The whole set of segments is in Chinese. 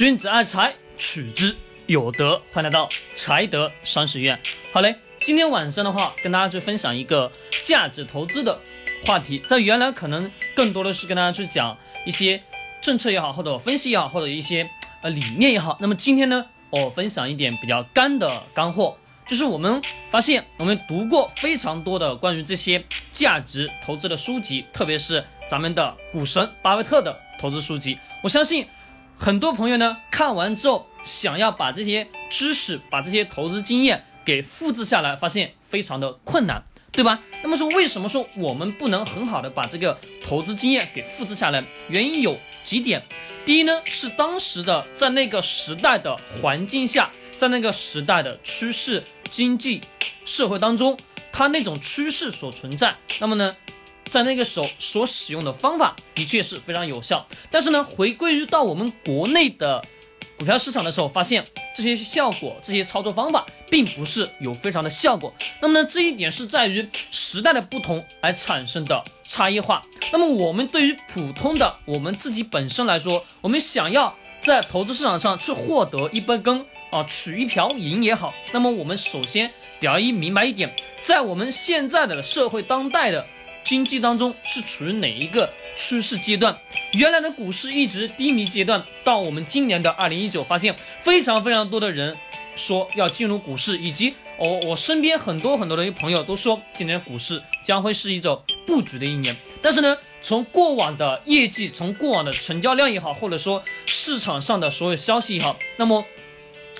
君子爱财，取之有德。欢迎来到财德商学院。好嘞，今天晚上的话，跟大家去分享一个价值投资的话题。在原来可能更多的是跟大家去讲一些政策也好，或者分析也好，或者一些呃理念也好。那么今天呢，我分享一点比较干的干货，就是我们发现我们读过非常多的关于这些价值投资的书籍，特别是咱们的股神巴菲特的投资书籍。我相信。很多朋友呢看完之后，想要把这些知识、把这些投资经验给复制下来，发现非常的困难，对吧？那么说，为什么说我们不能很好的把这个投资经验给复制下来？原因有几点。第一呢，是当时的在那个时代的环境下，在那个时代的趋势、经济、社会当中，它那种趋势所存在。那么呢？在那个时候所使用的方法的确是非常有效，但是呢，回归于到我们国内的股票市场的时候，发现这些效果、这些操作方法并不是有非常的效果。那么呢，这一点是在于时代的不同而产生的差异化。那么我们对于普通的我们自己本身来说，我们想要在投资市场上去获得一杯羹啊，取一瓢饮也好，那么我们首先得要一明白一点，在我们现在的社会当代的。经济当中是处于哪一个趋势阶段？原来的股市一直低迷阶段，到我们今年的二零一九，发现非常非常多的人说要进入股市，以及我我身边很多很多的朋友都说，今年股市将会是一种布局的一年。但是呢，从过往的业绩，从过往的成交量也好，或者说市场上的所有消息也好，那么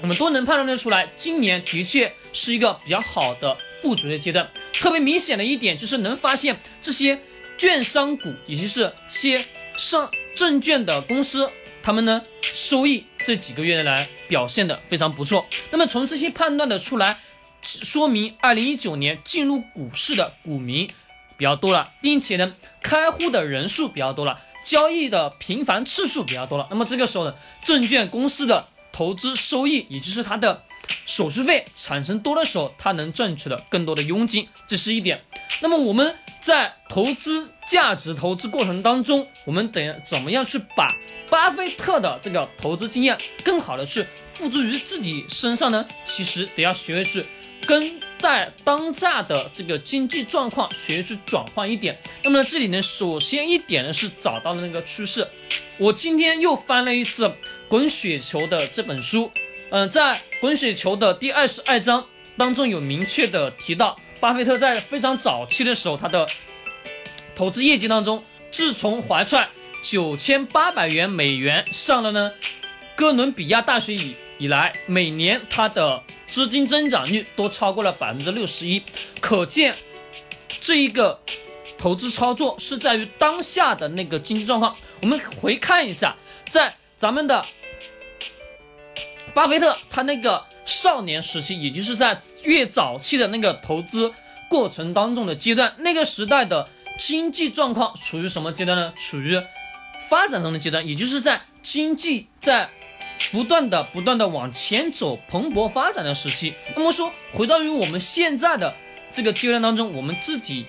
我们都能判断得出来，今年的确是一个比较好的。布局的阶段，特别明显的一点就是能发现这些券商股，也就是些上证券的公司，他们呢收益这几个月来表现的非常不错。那么从这些判断的出来，说明二零一九年进入股市的股民比较多了，并且呢开户的人数比较多了，交易的频繁次数比较多了。那么这个时候呢，证券公司的投资收益，也就是它的。手续费产生多的时候，它能赚取的更多的佣金，这是一点。那么我们在投资价值投资过程当中，我们得怎么样去把巴菲特的这个投资经验更好的去付诸于自己身上呢？其实得要学会去跟在当下的这个经济状况学会去转换一点。那么呢，这里呢，首先一点呢是找到了那个趋势。我今天又翻了一次《滚雪球》的这本书。嗯，在滚雪球的第二十二章当中有明确的提到，巴菲特在非常早期的时候，他的投资业绩当中，自从怀揣九千八百元美元上了呢哥伦比亚大学以以来，每年他的资金增长率都超过了百分之六十一，可见这一个投资操作是在于当下的那个经济状况。我们回看一下，在咱们的。巴菲特他那个少年时期，也就是在越早期的那个投资过程当中的阶段，那个时代的经济状况处于什么阶段呢？处于发展中的阶段，也就是在经济在不断的、不断的往前走、蓬勃发展的时期。那么说，回到于我们现在的这个阶段当中，我们自己。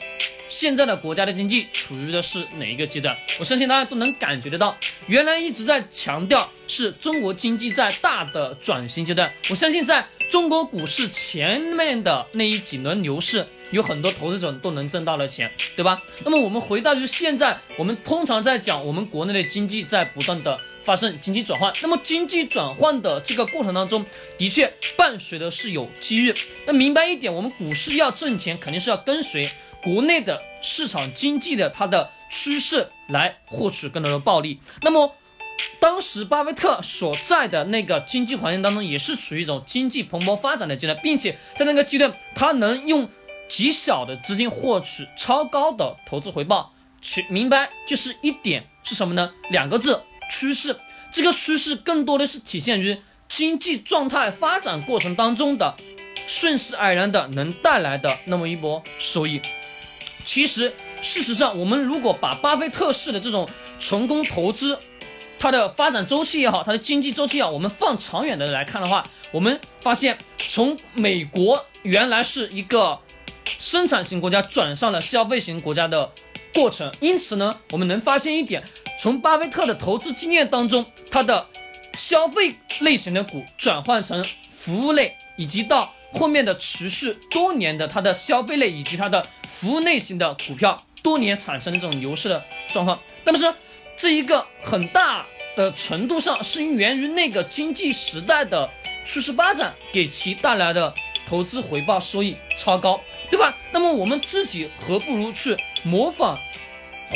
现在的国家的经济处于的是哪一个阶段？我相信大家都能感觉得到，原来一直在强调是中国经济在大的转型阶段。我相信在中国股市前面的那一几轮牛市，有很多投资者都能挣到了钱，对吧？那么我们回到于现在，我们通常在讲我们国内的经济在不断的发生经济转换。那么经济转换的这个过程当中，的确伴随的是有机遇。那明白一点，我们股市要挣钱，肯定是要跟随。国内的市场经济的它的趋势来获取更多的暴利。那么，当时巴菲特所在的那个经济环境当中，也是处于一种经济蓬勃发展的阶段，并且在那个阶段，他能用极小的资金获取超高的投资回报。去明白就是一点是什么呢？两个字：趋势。这个趋势更多的是体现于经济状态发展过程当中的顺势而然的能带来的那么一波收益。其实，事实上，我们如果把巴菲特式的这种成功投资，它的发展周期也好，它的经济周期啊，我们放长远的来看的话，我们发现，从美国原来是一个生产型国家转上了消费型国家的过程。因此呢，我们能发现一点，从巴菲特的投资经验当中，他的消费类型的股转换成服务类，以及到后面的持续多年的它的消费类以及它的服务类型的股票多年产生这种牛市的状况，那么是这一个很大的程度上是源于那个经济时代的趋势发展给其带来的投资回报收益超高，对吧？那么我们自己何不如去模仿？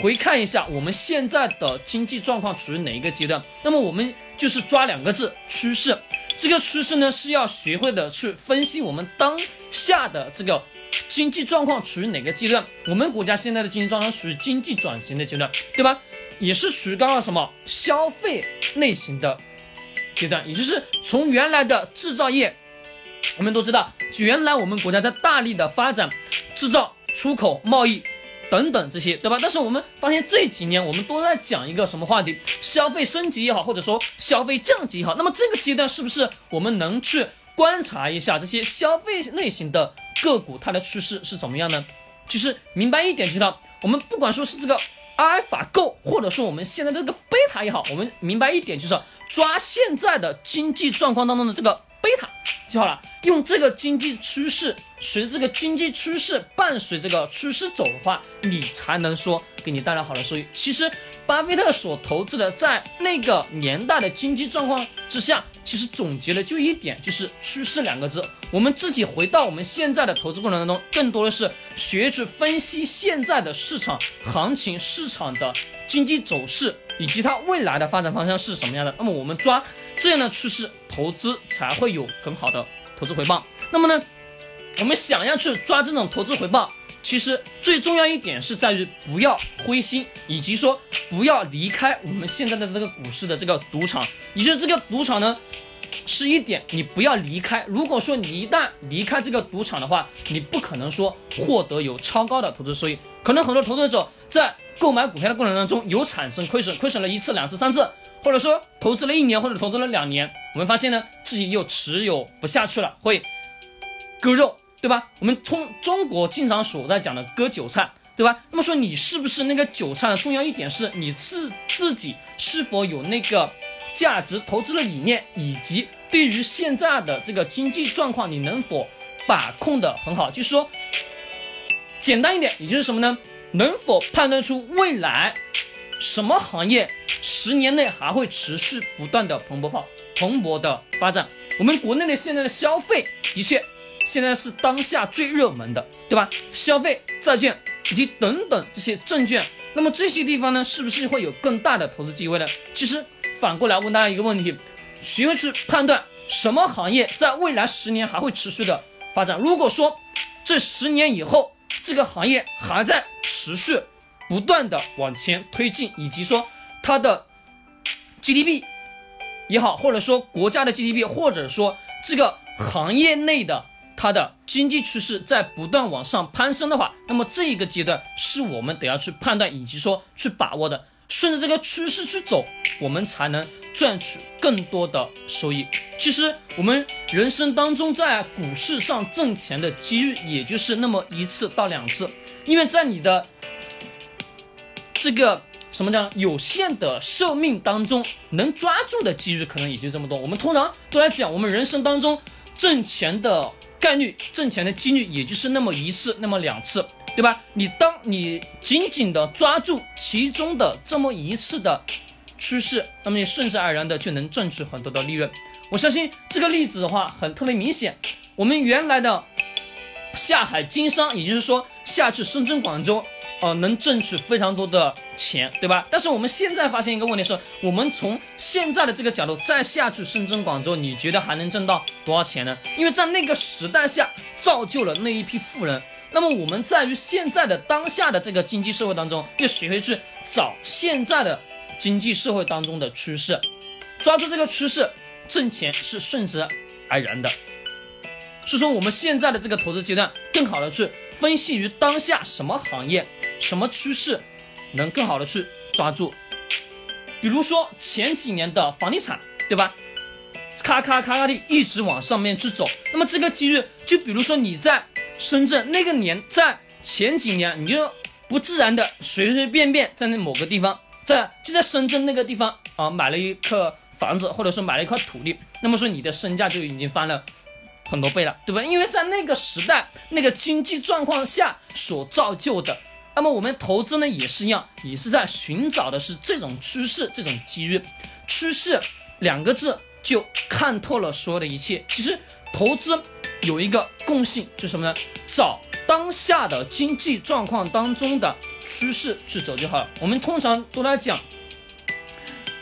回看一下我们现在的经济状况处于哪一个阶段？那么我们就是抓两个字：趋势。这个趋势呢是要学会的去分析我们当下的这个经济状况处于哪个阶段。我们国家现在的经济状况属于经济转型的阶段，对吧？也是属于刚刚什么消费类型的阶段，也就是从原来的制造业，我们都知道，原来我们国家在大力的发展制造、出口、贸易。等等这些，对吧？但是我们发现这几年我们都在讲一个什么话题？消费升级也好，或者说消费降级也好。那么这个阶段是不是我们能去观察一下这些消费类型的个股它的趋势是怎么样呢？其实明白一点，知道我们不管说是这个阿尔法够，或者说我们现在这个贝塔也好，我们明白一点就是抓现在的经济状况当中的这个。贝塔记好了，用这个经济趋势，随着这个经济趋势，伴随这个趋势走的话，你才能说给你带来好的收益。其实，巴菲特所投资的，在那个年代的经济状况之下，其实总结的就一点，就是趋势两个字。我们自己回到我们现在的投资过程当中，更多的是学去分析现在的市场行情、市场的经济走势以及它未来的发展方向是什么样的。那么，我们抓。这样的趋势投资才会有很好的投资回报。那么呢，我们想要去抓这种投资回报，其实最重要一点是在于不要灰心，以及说不要离开我们现在的这个股市的这个赌场。也就是这个赌场呢，是一点你不要离开。如果说你一旦离开这个赌场的话，你不可能说获得有超高的投资收益。可能很多投资者在购买股票的过程当中有产生亏损，亏损了一次、两次、三次。或者说投资了一年或者投资了两年，我们发现呢自己又持有不下去了，会割肉，对吧？我们从中国经常所在讲的割韭菜，对吧？那么说你是不是那个韭菜呢？重要一点是你是自己是否有那个价值投资的理念，以及对于现在的这个经济状况，你能否把控的很好？就是说，简单一点，也就是什么呢？能否判断出未来？什么行业十年内还会持续不断的蓬勃发蓬勃的发展？我们国内的现在的消费的确现在是当下最热门的，对吧？消费、债券以及等等这些证券，那么这些地方呢，是不是会有更大的投资机会呢？其实反过来问大家一个问题：学会去判断什么行业在未来十年还会持续的发展？如果说这十年以后这个行业还在持续。不断的往前推进，以及说它的 GDP 也好，或者说国家的 GDP，或者说这个行业内的它的经济趋势在不断往上攀升的话，那么这一个阶段是我们得要去判断以及说去把握的，顺着这个趋势去走，我们才能赚取更多的收益。其实我们人生当中在股市上挣钱的机遇，也就是那么一次到两次，因为在你的。这个什么叫有限的寿命当中能抓住的机遇可能也就这么多。我们通常都来讲，我们人生当中挣钱的概率、挣钱的几率也就是那么一次、那么两次，对吧？你当你紧紧的抓住其中的这么一次的趋势，那么你顺势而然的就能赚取很多的利润。我相信这个例子的话很特别明显。我们原来的下海经商，也就是说下去深圳、广州。哦，能挣取非常多的钱，对吧？但是我们现在发现一个问题是，我们从现在的这个角度再下去深圳、广州，你觉得还能挣到多少钱呢？因为在那个时代下造就了那一批富人。那么我们在于现在的当下的这个经济社会当中，要学会去找现在的经济社会当中的趋势，抓住这个趋势，挣钱是顺势而然的。是说我们现在的这个投资阶段，更好的去分析于当下什么行业。什么趋势能更好的去抓住？比如说前几年的房地产，对吧？咔咔咔咔的一直往上面去走。那么这个机遇，就比如说你在深圳那个年，在前几年，你就不自然的随随便便在那某个地方，在就在深圳那个地方啊，买了一个房子，或者说买了一块土地，那么说你的身价就已经翻了很多倍了，对吧？因为在那个时代、那个经济状况下所造就的。那么我们投资呢也是一样，也是在寻找的是这种趋势、这种机遇。趋势两个字就看透了所有的一切。其实投资有一个共性，就是什么呢？找当下的经济状况当中的趋势去走就好了。我们通常都在讲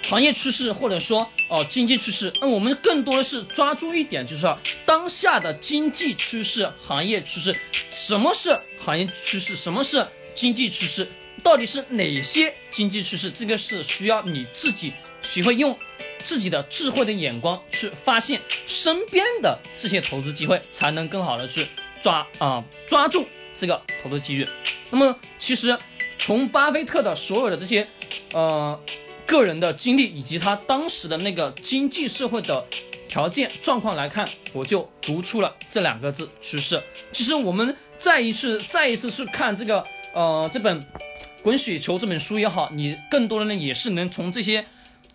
行业趋势，或者说哦经济趋势。那我们更多的是抓住一点，就是说当下的经济趋势、行业趋势。什么是行业趋势？什么是？经济趋势到底是哪些经济趋势？这个是需要你自己学会用自己的智慧的眼光去发现身边的这些投资机会，才能更好的去抓啊抓住这个投资机遇。那么，其实从巴菲特的所有的这些呃个人的经历以及他当时的那个经济社会的条件状况来看，我就读出了这两个字趋势。其实我们再一次再一次去看这个。呃，这本《滚雪球》这本书也好，你更多的呢也是能从这些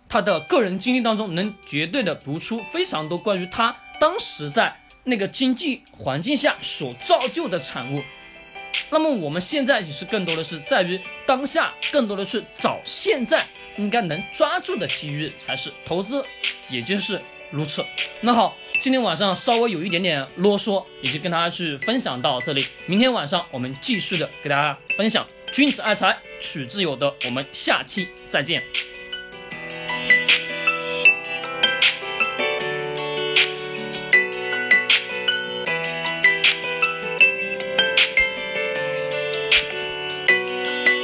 他的个人经历当中，能绝对的读出非常多关于他当时在那个经济环境下所造就的产物。那么我们现在也是更多的是在于当下，更多的去找现在应该能抓住的机遇才是投资，也就是如此。那好。今天晚上稍微有一点点啰嗦，也就跟大家去分享到这里。明天晚上我们继续的给大家分享君子爱财，取之有德。我们下期再见。